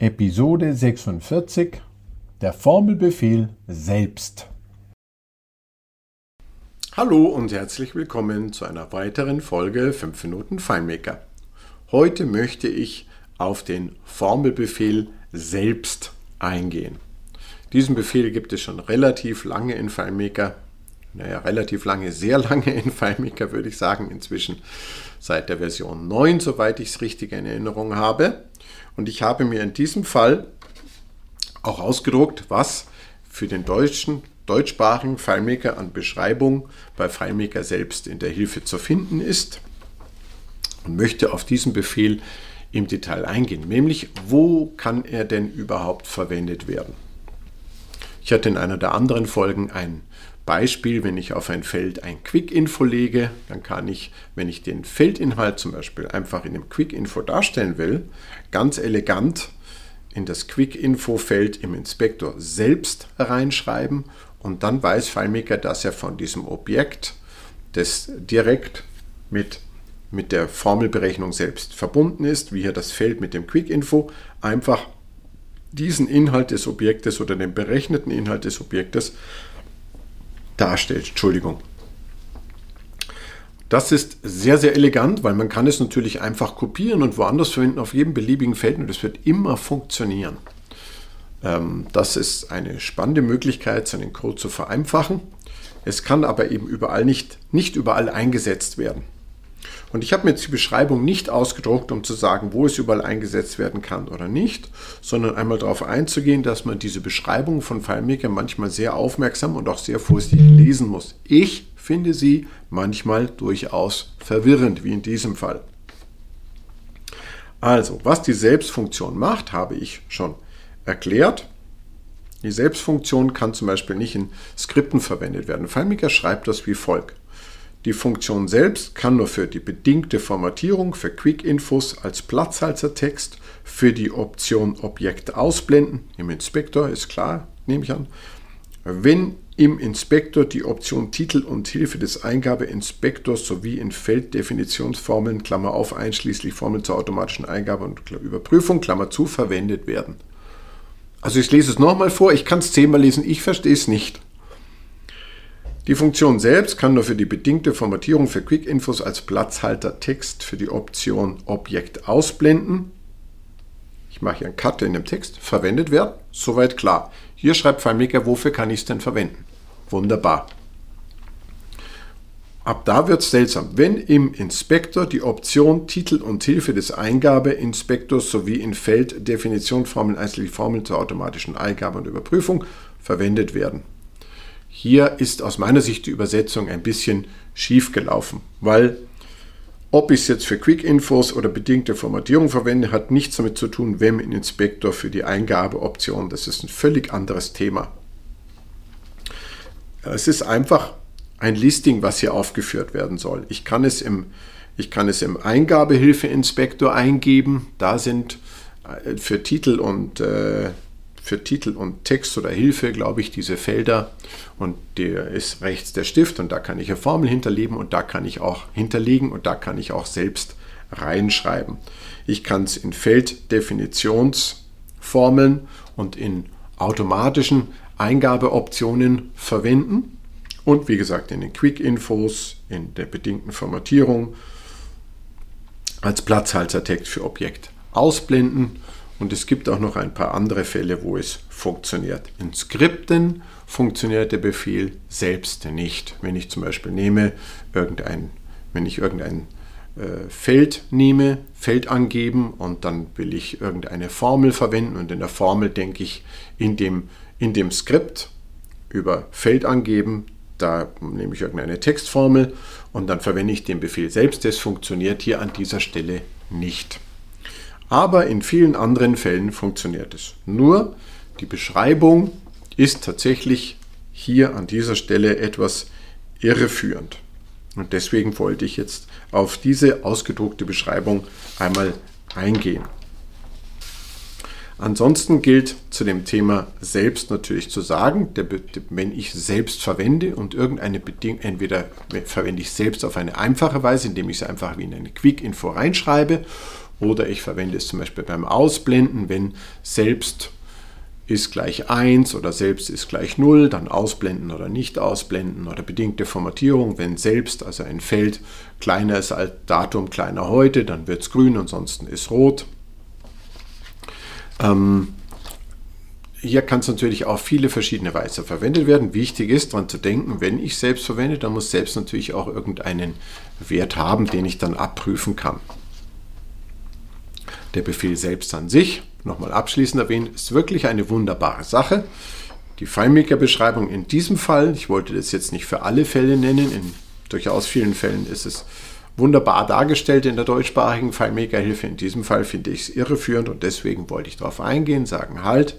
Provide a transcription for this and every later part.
Episode 46 Der Formelbefehl selbst. Hallo und herzlich willkommen zu einer weiteren Folge 5 Minuten FileMaker. Heute möchte ich auf den Formelbefehl selbst eingehen. Diesen Befehl gibt es schon relativ lange in FileMaker. Naja, relativ lange, sehr lange in FileMaker würde ich sagen. Inzwischen seit der Version 9, soweit ich es richtig in Erinnerung habe. Und ich habe mir in diesem Fall auch ausgedruckt, was für den deutschen, deutschsprachigen FileMaker an Beschreibung bei FileMaker selbst in der Hilfe zu finden ist und möchte auf diesen Befehl im Detail eingehen, nämlich wo kann er denn überhaupt verwendet werden. Ich hatte in einer der anderen Folgen ein Beispiel, wenn ich auf ein Feld ein Quick-Info lege, dann kann ich, wenn ich den Feldinhalt zum Beispiel einfach in dem Quick-Info darstellen will, ganz elegant in das Quick-Info-Feld im Inspektor selbst reinschreiben und dann weiß FileMaker, dass er von diesem Objekt, das direkt mit, mit der Formelberechnung selbst verbunden ist, wie hier das Feld mit dem Quick-Info, einfach diesen Inhalt des Objektes oder den berechneten Inhalt des Objektes darstellt. Entschuldigung. Das ist sehr, sehr elegant, weil man kann es natürlich einfach kopieren und woanders verwenden auf jedem beliebigen Feld und es wird immer funktionieren. Ähm, das ist eine spannende Möglichkeit, seinen Code zu vereinfachen. Es kann aber eben überall nicht, nicht überall eingesetzt werden. Und ich habe mir jetzt die Beschreibung nicht ausgedruckt, um zu sagen, wo es überall eingesetzt werden kann oder nicht, sondern einmal darauf einzugehen, dass man diese Beschreibung von FileMaker manchmal sehr aufmerksam und auch sehr vorsichtig lesen muss. Ich finde sie manchmal durchaus verwirrend, wie in diesem Fall. Also, was die Selbstfunktion macht, habe ich schon erklärt. Die Selbstfunktion kann zum Beispiel nicht in Skripten verwendet werden. FileMaker schreibt das wie folgt. Die Funktion selbst kann nur für die bedingte Formatierung für Quick-Infos als Platzhaltertext für die Option Objekt ausblenden. Im Inspektor ist klar, nehme ich an. Wenn im Inspektor die Option Titel und Hilfe des Eingabeinspektors sowie in Felddefinitionsformeln, Klammer auf, einschließlich Formeln zur automatischen Eingabe und Überprüfung, Klammer zu, verwendet werden. Also ich lese es nochmal vor, ich kann es zehnmal lesen, ich verstehe es nicht. Die Funktion selbst kann nur für die bedingte Formatierung für Quick-Infos als Platzhalter Text für die Option Objekt ausblenden. Ich mache hier einen Cut in dem Text, verwendet werden. Soweit klar. Hier schreibt FileMaker, wofür kann ich es denn verwenden? Wunderbar. Ab da wird es seltsam. Wenn im Inspektor die Option Titel und Hilfe des Eingabeinspektors sowie in Feld Definition Formeln einzelne Formeln zur automatischen Eingabe und Überprüfung verwendet werden. Hier ist aus meiner Sicht die Übersetzung ein bisschen schief gelaufen, weil ob ich es jetzt für Quick-Infos oder bedingte Formatierung verwende, hat nichts damit zu tun, wem in Inspektor für die Eingabeoption. Das ist ein völlig anderes Thema. Es ist einfach ein Listing, was hier aufgeführt werden soll. Ich kann es im, ich kann es im Eingabehilfe-Inspektor eingeben. Da sind äh, für Titel und äh, für Titel und Text oder Hilfe, glaube ich, diese Felder. Und der ist rechts der Stift und da kann ich eine Formel hinterlegen und da kann ich auch hinterlegen und da kann ich auch selbst reinschreiben. Ich kann es in Felddefinitionsformeln und in automatischen Eingabeoptionen verwenden. Und wie gesagt in den Quick-Infos, in der bedingten Formatierung als Platzhaltertext für Objekt ausblenden und es gibt auch noch ein paar andere Fälle, wo es funktioniert. In Skripten funktioniert der Befehl selbst nicht. Wenn ich zum Beispiel nehme, irgendein, wenn ich irgendein äh, Feld nehme, Feld angeben und dann will ich irgendeine Formel verwenden und in der Formel denke ich in dem, in dem Skript über Feld angeben, da nehme ich irgendeine Textformel und dann verwende ich den Befehl selbst. Das funktioniert hier an dieser Stelle nicht. Aber in vielen anderen Fällen funktioniert es. Nur die Beschreibung ist tatsächlich hier an dieser Stelle etwas irreführend. Und deswegen wollte ich jetzt auf diese ausgedruckte Beschreibung einmal eingehen. Ansonsten gilt zu dem Thema selbst natürlich zu sagen, der, wenn ich selbst verwende und irgendeine Bedingung, entweder verwende ich selbst auf eine einfache Weise, indem ich es einfach wie in eine Quick-Info reinschreibe, Oder ich verwende es zum Beispiel beim Ausblenden, wenn selbst ist gleich 1 oder selbst ist gleich 0, dann ausblenden oder nicht ausblenden oder bedingte Formatierung, wenn selbst, also ein Feld kleiner ist als Datum kleiner heute, dann wird es grün, ansonsten ist rot. Ähm, hier kann es natürlich auf viele verschiedene Weise verwendet werden. Wichtig ist daran zu denken, wenn ich selbst verwende, dann muss selbst natürlich auch irgendeinen Wert haben, den ich dann abprüfen kann. Der Befehl selbst an sich, nochmal abschließend erwähnt, ist wirklich eine wunderbare Sache. Die FileMaker-Beschreibung in diesem Fall, ich wollte das jetzt nicht für alle Fälle nennen, in durchaus vielen Fällen ist es wunderbar dargestellt in der deutschsprachigen FileMaker-Hilfe. In diesem Fall finde ich es irreführend und deswegen wollte ich darauf eingehen, sagen halt,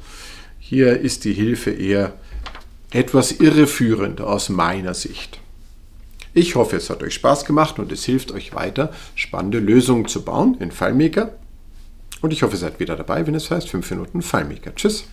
hier ist die Hilfe eher etwas irreführend aus meiner Sicht. Ich hoffe, es hat euch Spaß gemacht und es hilft euch weiter, spannende Lösungen zu bauen in FileMaker. Und ich hoffe, ihr seid wieder dabei, wenn es heißt 5 Minuten FileMaker. Tschüss!